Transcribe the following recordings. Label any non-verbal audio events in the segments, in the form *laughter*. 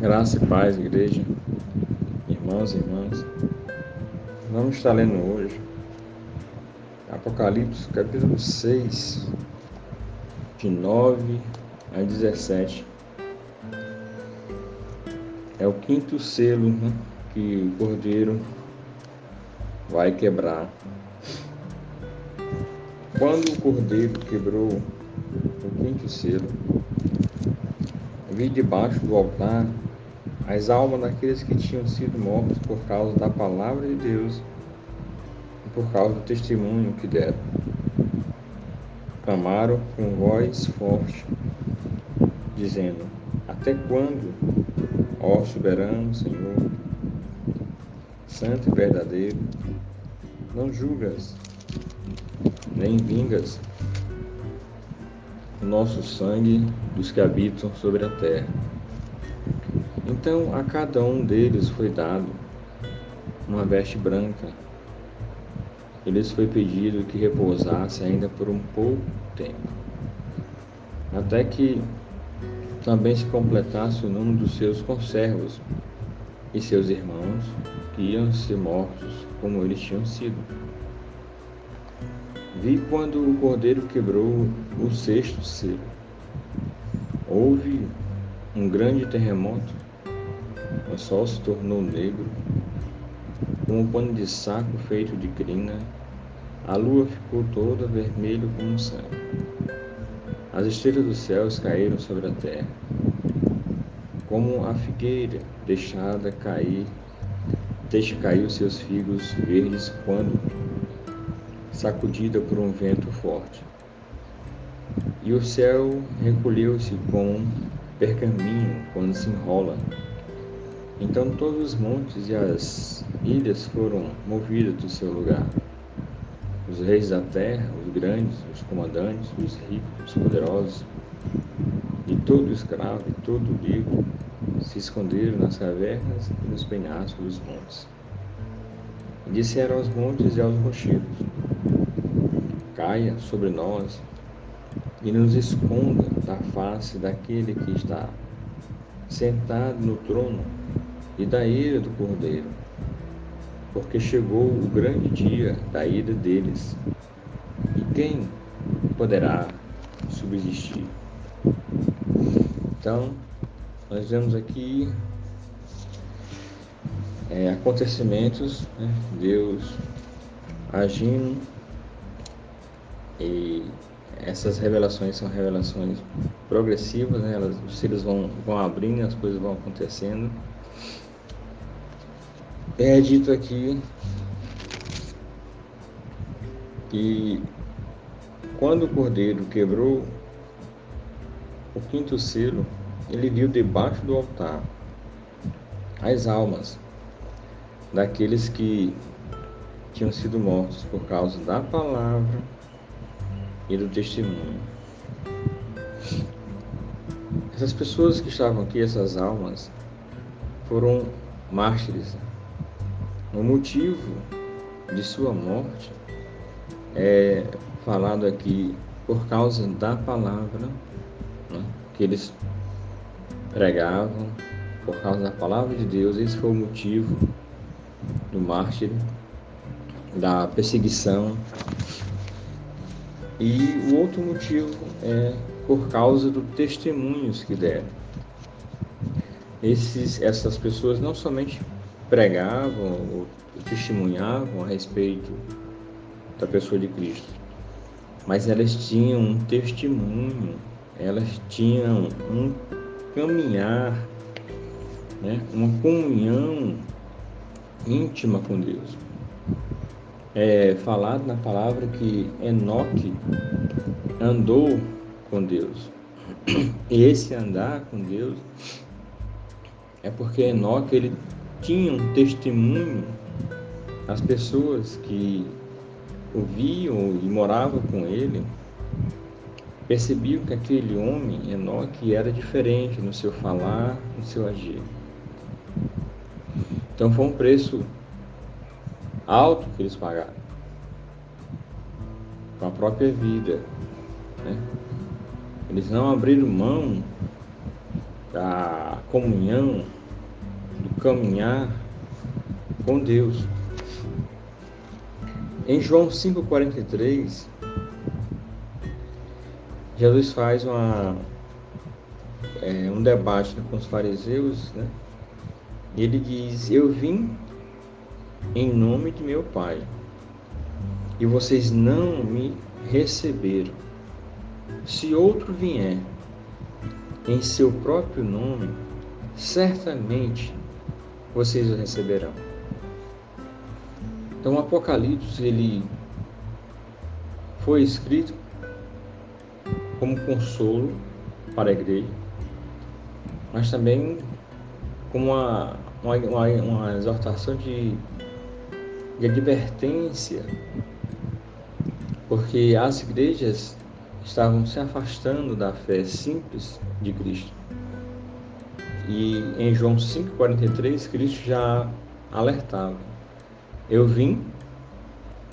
Graça e paz, igreja, irmãos e irmãs. Vamos estar lendo hoje Apocalipse, capítulo 6, de 9 a 17. É o quinto selo né, que o cordeiro vai quebrar. Quando o cordeiro quebrou o quinto selo, vi debaixo do altar as almas daqueles que tinham sido mortos por causa da palavra de Deus e por causa do testemunho que deram. Clamaram com voz forte, dizendo: Até quando, ó soberano Senhor, santo e verdadeiro, não julgas, nem vingas o nosso sangue dos que habitam sobre a terra? Então a cada um deles foi dado uma veste branca. Eles foi pedido que repousasse ainda por um pouco tempo, até que também se completasse o número dos seus conservos e seus irmãos, que iam ser mortos como eles tinham sido. Vi quando o cordeiro quebrou o sexto selo. Houve um grande terremoto o sol se tornou negro, como um pano de saco feito de crina. A lua ficou toda vermelha como sangue. As estrelas dos céus caíram sobre a terra, como a figueira deixada cair, deixa cair os seus figos verdes quando sacudida por um vento forte. E o céu recolheu-se com pergaminho quando se enrola então todos os montes e as ilhas foram movidos do seu lugar. Os reis da terra, os grandes, os comandantes, os ricos, os poderosos, e todo escravo e todo livre se esconderam nas cavernas e nos penhascos dos montes. E disseram aos montes e aos rochedos: Caia sobre nós e nos esconda da face daquele que está sentado no trono e da ira do cordeiro, porque chegou o grande dia da ira deles. E quem poderá subsistir? Então, nós vemos aqui é, acontecimentos, né? Deus agindo e essas revelações são revelações progressivas, né? Elas, os seres vão, vão abrindo, as coisas vão acontecendo é dito aqui que quando o cordeiro quebrou o quinto selo, ele viu debaixo do altar as almas daqueles que tinham sido mortos por causa da palavra e do testemunho. Essas pessoas que estavam aqui, essas almas, foram mártires o motivo de sua morte é falado aqui por causa da palavra né, que eles pregavam, por causa da palavra de Deus. Esse foi o motivo do mártir, da perseguição. E o outro motivo é por causa dos testemunhos que deram. Esses, essas pessoas não somente pregavam ou testemunhavam a respeito da pessoa de Cristo, mas elas tinham um testemunho, elas tinham um caminhar, né, uma comunhão íntima com Deus. É falado na palavra que Enoque andou com Deus. E esse andar com Deus é porque Enoque ele tinham testemunho as pessoas que o viam e moravam com ele percebiam que aquele homem, Enoque, era diferente no seu falar, no seu agir. Então foi um preço alto que eles pagaram com a própria vida. Né? Eles não abriram mão da comunhão, do caminhar com Deus. Em João 5,43, Jesus faz uma, é, um debate com os fariseus, né? E ele diz: Eu vim em nome de meu Pai, e vocês não me receberam. Se outro vier em seu próprio nome, certamente vocês o receberão. Então, o Apocalipse ele foi escrito como consolo para a igreja, mas também como uma, uma, uma, uma exortação de, de advertência, porque as igrejas estavam se afastando da fé simples de Cristo. E em João 5,43, Cristo já alertava: Eu vim,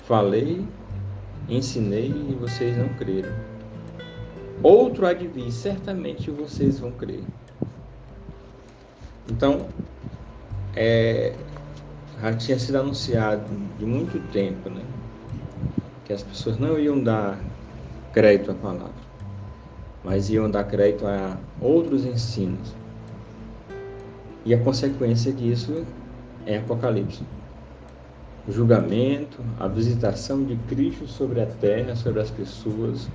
falei, ensinei e vocês não creram. Outro há certamente vocês vão crer. Então, é, já tinha sido anunciado de muito tempo, né? Que as pessoas não iam dar crédito à palavra, mas iam dar crédito a outros ensinos. E a consequência disso é Apocalipse. O julgamento, a visitação de Cristo sobre a terra, sobre as pessoas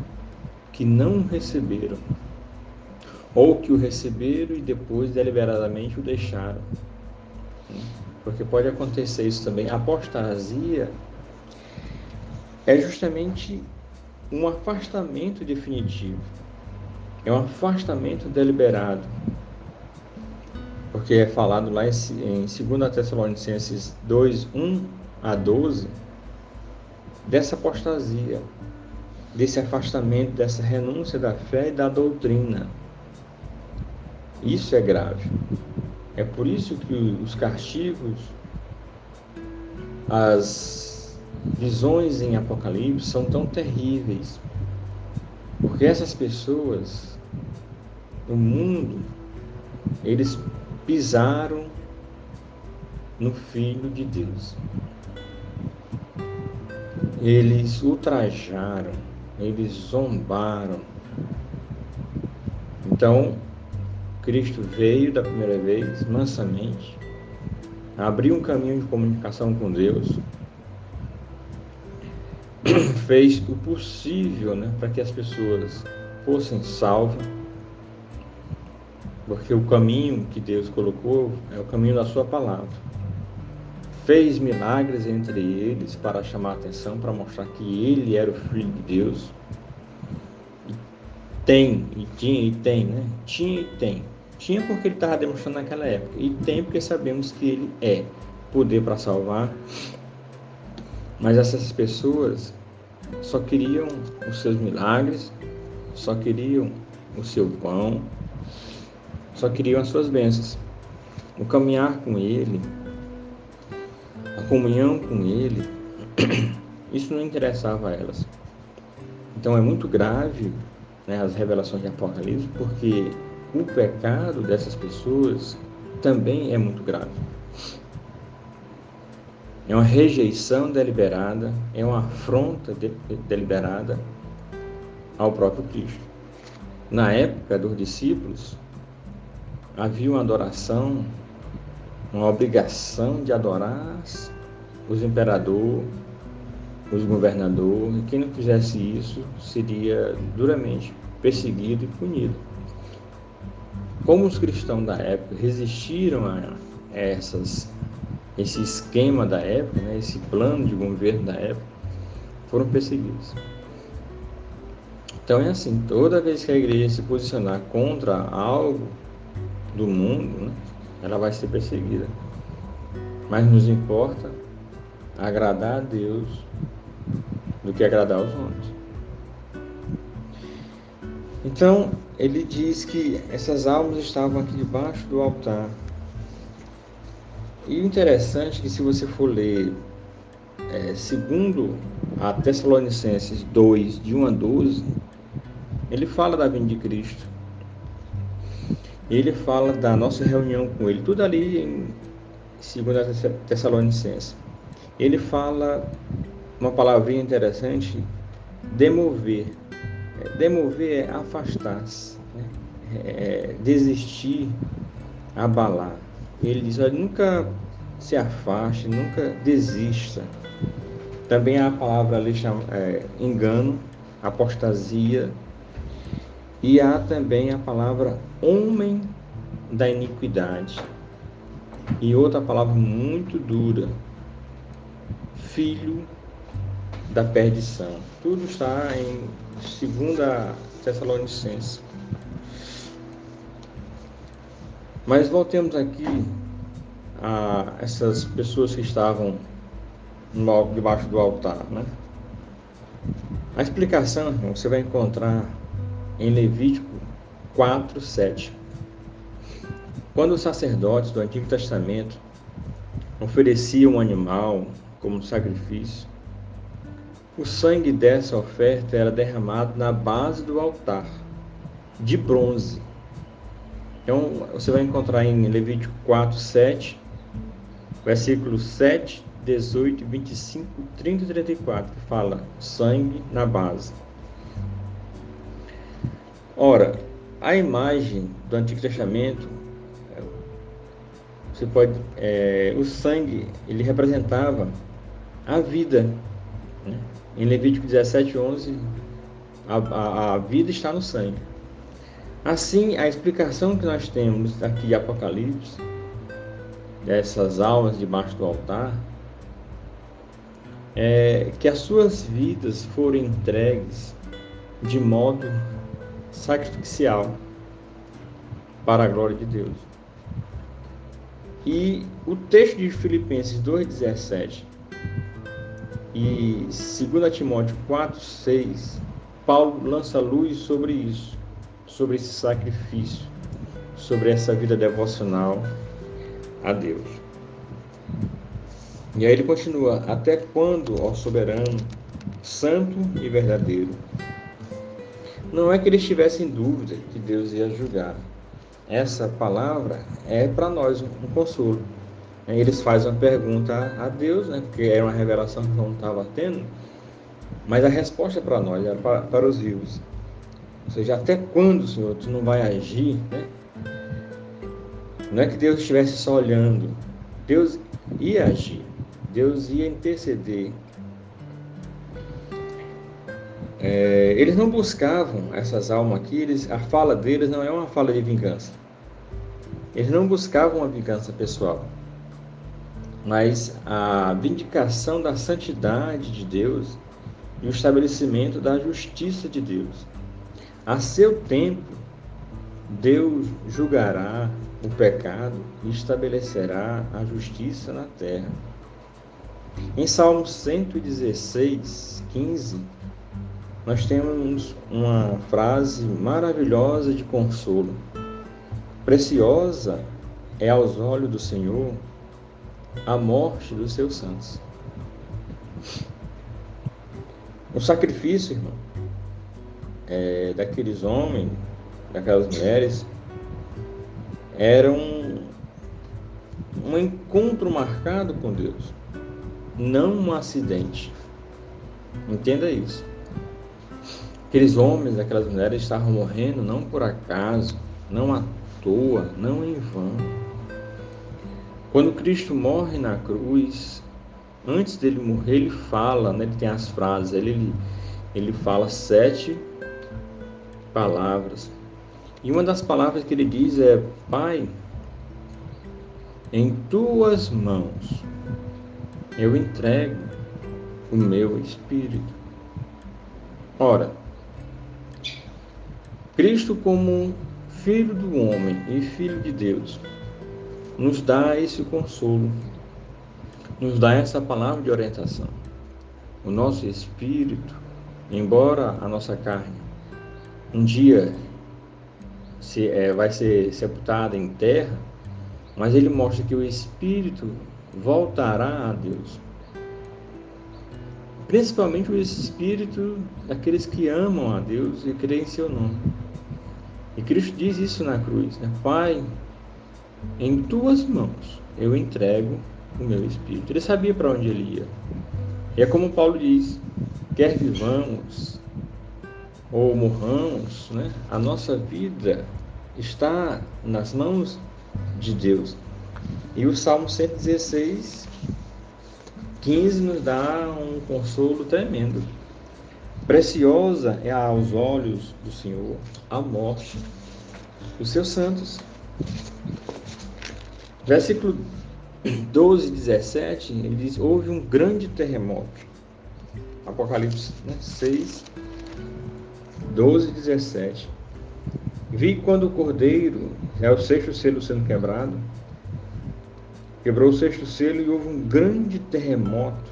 que não receberam ou que o receberam e depois deliberadamente o deixaram. Porque pode acontecer isso também. A apostasia é justamente um afastamento definitivo, é um afastamento deliberado. Porque é falado lá em 2 Tessalonicenses 2, 1 a 12, dessa apostasia, desse afastamento, dessa renúncia da fé e da doutrina. Isso é grave. É por isso que os castigos, as visões em Apocalipse são tão terríveis. Porque essas pessoas, no mundo, eles pisaram no Filho de Deus. Eles ultrajaram, eles zombaram. Então, Cristo veio da primeira vez, mansamente, abriu um caminho de comunicação com Deus, *clears throat* fez o possível né, para que as pessoas fossem salvas, porque o caminho que Deus colocou é o caminho da Sua palavra. Fez milagres entre eles para chamar atenção, para mostrar que Ele era o Filho de Deus. E tem, e tinha, e tem, né? Tinha e tem tinha porque ele estava demonstrando naquela época. E tem porque sabemos que ele é poder para salvar. Mas essas pessoas só queriam os seus milagres, só queriam o seu pão, só queriam as suas bênçãos. O caminhar com ele, a comunhão com ele, *clears throat* isso não interessava a elas. Então é muito grave né, as revelações de Apocalipse, porque o pecado dessas pessoas também é muito grave. É uma rejeição deliberada, é uma afronta de, deliberada ao próprio Cristo. Na época dos discípulos, havia uma adoração, uma obrigação de adorar os imperadores, os governadores, e quem não fizesse isso seria duramente perseguido e punido. Como os cristãos da época resistiram a essas, esse esquema da época, né, esse plano de governo da época, foram perseguidos. Então é assim, toda vez que a igreja se posicionar contra algo do mundo, né, ela vai ser perseguida. Mas nos importa agradar a Deus do que agradar aos homens. Então, ele diz que essas almas estavam aqui debaixo do altar. E o interessante é que se você for ler é, segundo a Tessalonicenses 2, de 1 a 12, ele fala da vinda de Cristo. Ele fala da nossa reunião com ele, tudo ali em 2 Tessalonicenses. Ele fala uma palavrinha interessante, demover. É, demover é afastar-se, né? é desistir, abalar. Ele diz, olha, nunca se afaste, nunca desista. Também há a palavra ali chama, é, engano, apostasia, e há também a palavra homem da iniquidade. E outra palavra muito dura, filho da perdição. Tudo está em 2 Tessalonicenses. Mas voltemos aqui a essas pessoas que estavam debaixo do altar, né? A explicação você vai encontrar em Levítico 4, 7. Quando os sacerdotes do Antigo Testamento ofereciam um animal como sacrifício, o sangue dessa oferta era derramado na base do altar, de bronze. Então, você vai encontrar em Levítico 4, 7, versículos 7, 18, 25, 30 e 34, que fala sangue na base. Ora, a imagem do Antigo Testamento, você pode, é, o sangue, ele representava a vida. Né? Em Levítico 17, 11, a, a, a vida está no sangue. Assim, a explicação que nós temos aqui de Apocalipse, dessas almas debaixo do altar, é que as suas vidas foram entregues de modo sacrificial para a glória de Deus. E o texto de Filipenses 2,17 e 2 Timóteo 4,6, Paulo lança luz sobre isso, sobre esse sacrifício, sobre essa vida devocional a Deus. E aí ele continua: Até quando, ó soberano, santo e verdadeiro, não é que eles tivessem dúvida que Deus ia julgar. Essa palavra é para nós um consolo. Eles fazem uma pergunta a Deus, né, porque era uma revelação que não estava tendo, mas a resposta é para nós, é para, para os vivos. Ou seja, até quando, Senhor, tu não vai agir? Né? Não é que Deus estivesse só olhando, Deus ia agir, Deus ia interceder, é, eles não buscavam essas almas aqui, eles, a fala deles não é uma fala de vingança. Eles não buscavam uma vingança pessoal, mas a vindicação da santidade de Deus e o estabelecimento da justiça de Deus. A seu tempo, Deus julgará o pecado e estabelecerá a justiça na terra. Em Salmo 116, 15, nós temos uma frase maravilhosa de consolo. Preciosa é aos olhos do Senhor a morte dos seus santos. O sacrifício, irmão, é, daqueles homens, daquelas mulheres, era um, um encontro marcado com Deus, não um acidente. Entenda isso. Aqueles homens, aquelas mulheres estavam morrendo não por acaso, não à toa, não em vão. Quando Cristo morre na cruz, antes dele morrer, ele fala, né, ele tem as frases, ele, ele fala sete palavras. E uma das palavras que ele diz é: Pai, em tuas mãos eu entrego o meu espírito. Ora, Cristo, como Filho do homem e Filho de Deus, nos dá esse consolo, nos dá essa palavra de orientação. O nosso espírito, embora a nossa carne um dia se, é, vai ser sepultada em terra, mas ele mostra que o espírito voltará a Deus principalmente o espírito daqueles que amam a Deus e creem em seu nome. E Cristo diz isso na cruz, né? Pai, em tuas mãos eu entrego o meu espírito. Ele sabia para onde ele ia. E é como Paulo diz: quer vivamos ou morramos, né? a nossa vida está nas mãos de Deus. E o Salmo 116, 15 nos dá um consolo tremendo. Preciosa é aos olhos do Senhor a morte dos seus santos. Versículo 12, 17, ele diz: Houve um grande terremoto. Apocalipse né, 6, 12, 17. Vi quando o cordeiro, é o sexto selo sendo quebrado, quebrou o sexto selo e houve um grande terremoto.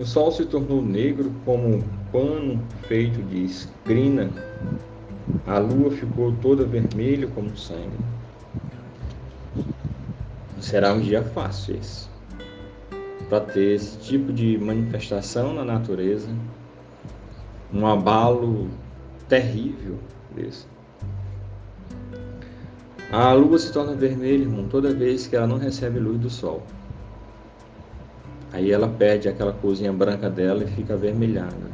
O sol se tornou negro como um pano feito de escrina. A lua ficou toda vermelha como sangue. Será um dia fácil esse para ter esse tipo de manifestação na natureza, um abalo terrível desse. A lua se torna vermelha, irmão, toda vez que ela não recebe luz do sol. Aí ela perde aquela cozinha branca dela e fica avermelhada.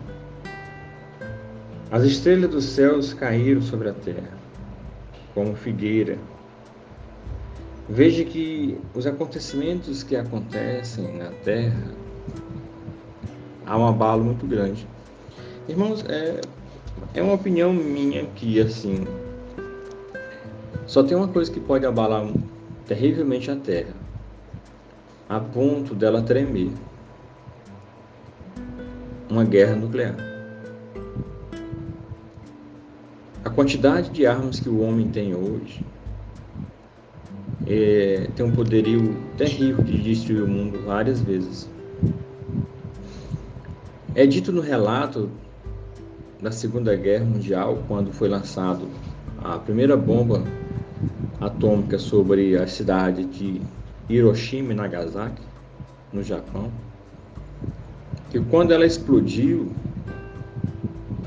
As estrelas dos céus caíram sobre a terra, como figueira Veja que os acontecimentos que acontecem na Terra há um abalo muito grande. Irmãos, é, é uma opinião minha que assim só tem uma coisa que pode abalar terrivelmente a Terra, a ponto dela tremer. Uma guerra nuclear. A quantidade de armas que o homem tem hoje é, tem um poderio terrível de destruir o mundo várias vezes. É dito no relato da Segunda Guerra Mundial, quando foi lançado a primeira bomba atômica sobre a cidade de Hiroshima e Nagasaki, no Japão, que quando ela explodiu,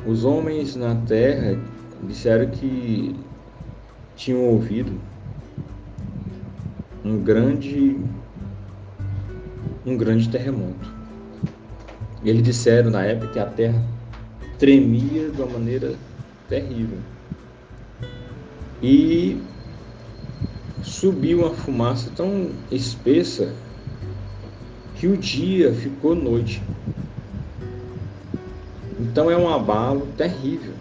os homens na Terra disseram que tinham ouvido um grande um grande terremoto. Eles disseram na época que a terra tremia de uma maneira terrível. E subiu uma fumaça tão espessa que o dia ficou noite. Então é um abalo terrível.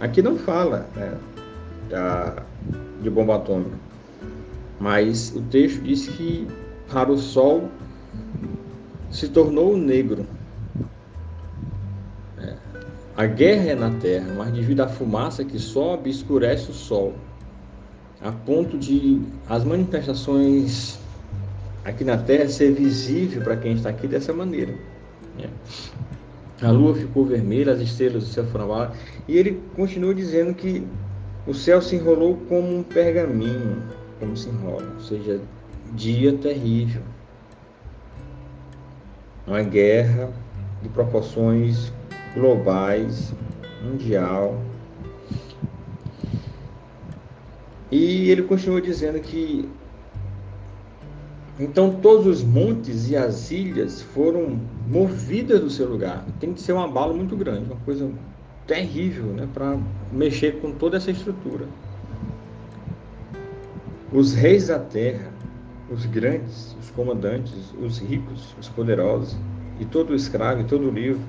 Aqui não fala né, da, de bomba atômica, mas o texto diz que para o sol se tornou negro. É. A guerra é na terra, mas devido à fumaça que sobe, escurece o sol, a ponto de as manifestações aqui na terra ser visível para quem está aqui dessa maneira. É. A lua ficou vermelha, as estrelas do céu foram e ele continua dizendo que o céu se enrolou como um pergaminho como se enrola, ou seja, dia terrível. Uma guerra de proporções globais, mundial. E ele continua dizendo que então todos os montes e as ilhas foram movidas do seu lugar. Tem que ser um abalo muito grande, uma coisa terrível, né, para mexer com toda essa estrutura. Os reis da terra, os grandes, os comandantes, os ricos, os poderosos, e todo escravo e todo livro,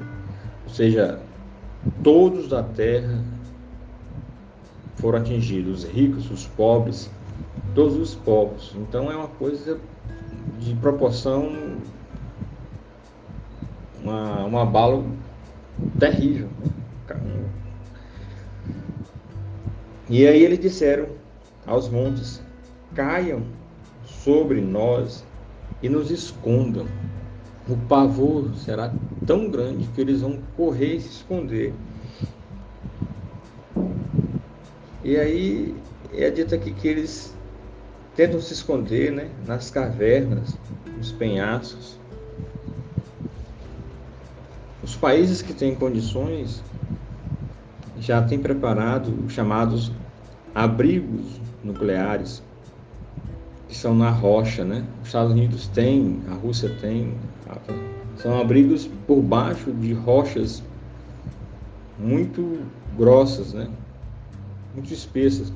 ou seja, todos da terra foram atingidos, os ricos, os pobres, todos os povos. Então é uma coisa de proporção, uma, um abalo terrível. Né? E aí eles disseram aos montes: caiam sobre nós e nos escondam. O pavor será tão grande que eles vão correr e se esconder. E aí é dito aqui que eles tentam se esconder né, nas cavernas, nos penhascos. Os países que têm condições já tem preparado os chamados abrigos nucleares, que são na rocha, né? Os Estados Unidos têm, a Rússia tem, são abrigos por baixo de rochas muito grossas, né? Muito espessas.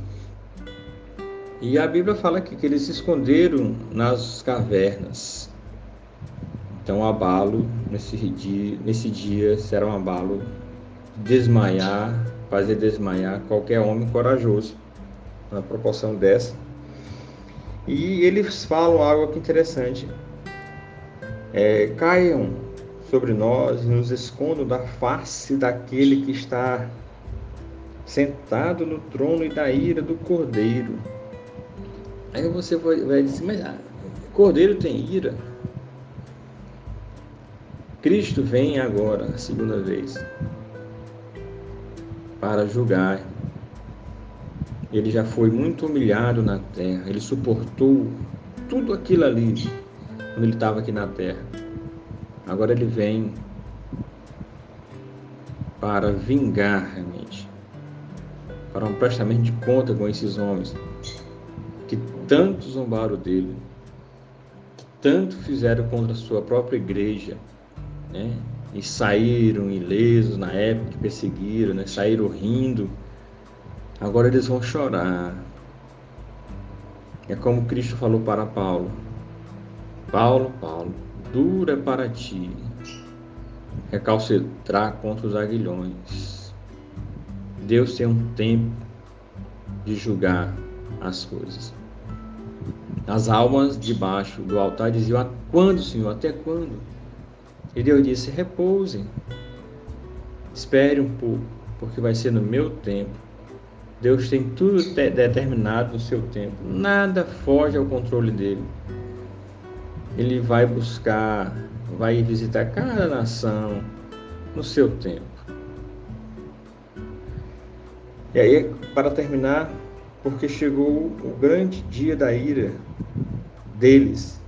E a Bíblia fala que, que eles se esconderam nas cavernas. Então, abalo nesse dia, nesse dia será um abalo desmaiar, fazer desmaiar qualquer homem corajoso, na proporção dessa. E eles falam algo aqui interessante. É, caiam sobre nós e nos escondam da face daquele que está sentado no trono e da ira do cordeiro. Aí você vai dizer, mas ah, cordeiro tem ira? Cristo vem agora, a segunda vez, para julgar. Ele já foi muito humilhado na terra, ele suportou tudo aquilo ali quando ele estava aqui na terra. Agora ele vem para vingar realmente, para um prestamento de conta com esses homens que tanto zombaram dele, que tanto fizeram contra a sua própria igreja, né? e saíram ilesos na época que perseguiram, né? saíram rindo. Agora eles vão chorar. É como Cristo falou para Paulo: Paulo, Paulo, dura para ti recalcitrar contra os aguilhões. Deus tem um tempo de julgar as coisas. As almas debaixo do altar diziam: A quando, Senhor? Até quando? E Deus disse: Repousem, espere um pouco, porque vai ser no meu tempo. Deus tem tudo determinado no seu tempo, nada foge ao controle dele. Ele vai buscar, vai visitar cada nação no seu tempo. E aí, para terminar, porque chegou o grande dia da ira deles,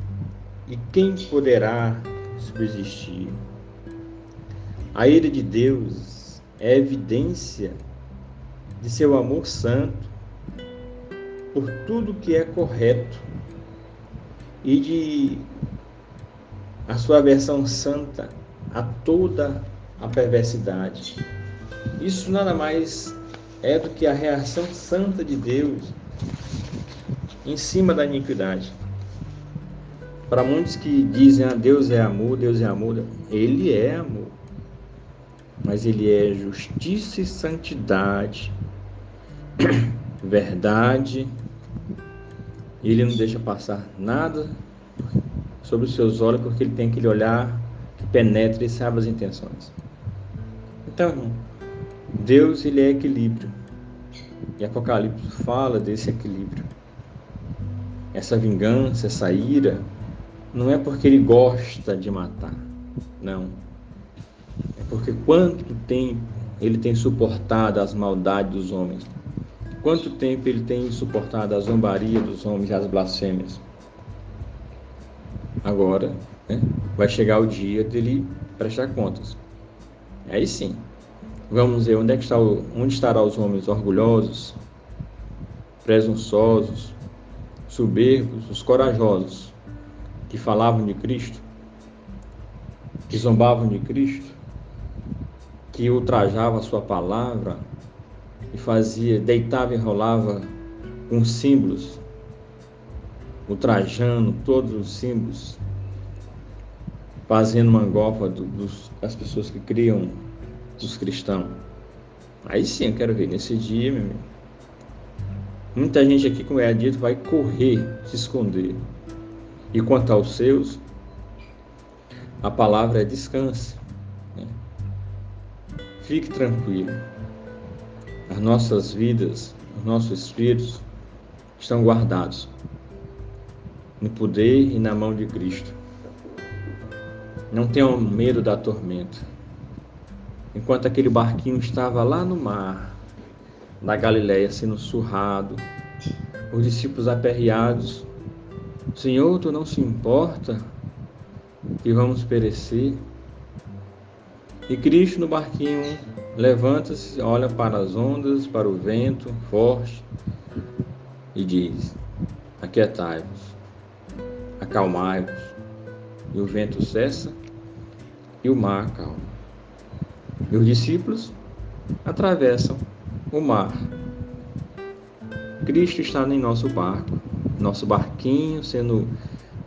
e quem poderá subsistir? A ira de Deus é evidência de seu amor santo por tudo que é correto e de a sua versão santa a toda a perversidade. Isso nada mais é do que a reação santa de Deus em cima da iniquidade. Para muitos que dizem, ah, Deus é amor, Deus é amor, Ele é amor. Mas Ele é justiça e santidade, *clears throat* verdade. Ele não deixa passar nada sobre os seus olhos, porque Ele tem aquele olhar que penetra e sabe as intenções. Então, Deus ele é equilíbrio. E Apocalipse fala desse equilíbrio. Essa vingança, essa ira, não é porque ele gosta de matar, não. É porque quanto tempo ele tem suportado as maldades dos homens, quanto tempo ele tem suportado a zombaria dos homens e as blasfêmias. Agora, né, vai chegar o dia dele prestar contas. Aí sim, vamos ver onde, é que está onde estarão os homens orgulhosos, presunçosos, soberbos, os corajosos, que falavam de Cristo, que zombavam de Cristo, que ultrajavam a sua palavra e fazia, deitava e rolava com símbolos, ultrajando todos os símbolos, fazendo mangofa do, dos, das pessoas que criam os cristãos. Aí sim eu quero ver, nesse dia, meu amigo. Muita gente aqui, como é dito, vai correr, se esconder. E quanto aos seus, a palavra é descanse. Né? Fique tranquilo. As nossas vidas, os nossos espíritos estão guardados no poder e na mão de Cristo. Não tenham medo da tormenta. Enquanto aquele barquinho estava lá no mar, na Galiléia, sendo surrado, os discípulos aperreados Senhor, tu não se importa que vamos perecer? E Cristo no barquinho levanta-se, olha para as ondas, para o vento forte e diz: Aquietai-vos, acalmai-vos. E o vento cessa e o mar acalma. E os discípulos atravessam o mar. Cristo está em nosso barco, nosso barquinho sendo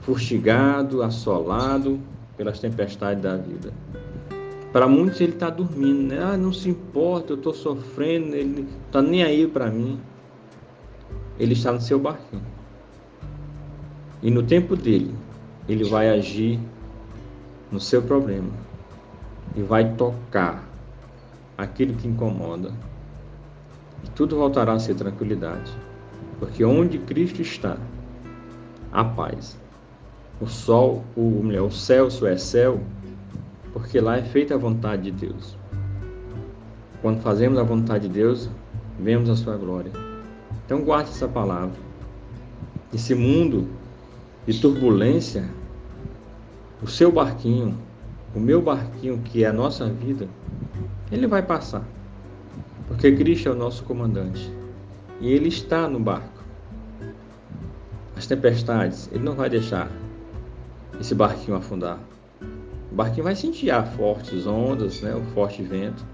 fustigado, assolado pelas tempestades da vida. Para muitos ele está dormindo, né? Ah, não se importa, eu estou sofrendo, ele está nem aí para mim. Ele está no seu barquinho. E no tempo dele, ele vai agir no seu problema e vai tocar aquilo que incomoda. E tudo voltará a ser tranquilidade. Porque onde Cristo está, há paz. O sol, o, o céu só é céu, porque lá é feita a vontade de Deus. Quando fazemos a vontade de Deus, vemos a sua glória. Então guarde essa palavra. Esse mundo de turbulência, o seu barquinho, o meu barquinho, que é a nossa vida, ele vai passar. Porque Cristo é o nosso comandante. E ele está no barco. As tempestades, ele não vai deixar esse barquinho afundar. O barquinho vai sentir as fortes ondas, né, o forte vento,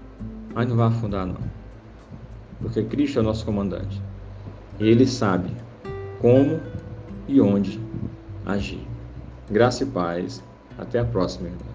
mas não vai afundar não. Porque Cristo é o nosso comandante. E ele sabe como e onde agir. Graça e paz. Até a próxima, irmão.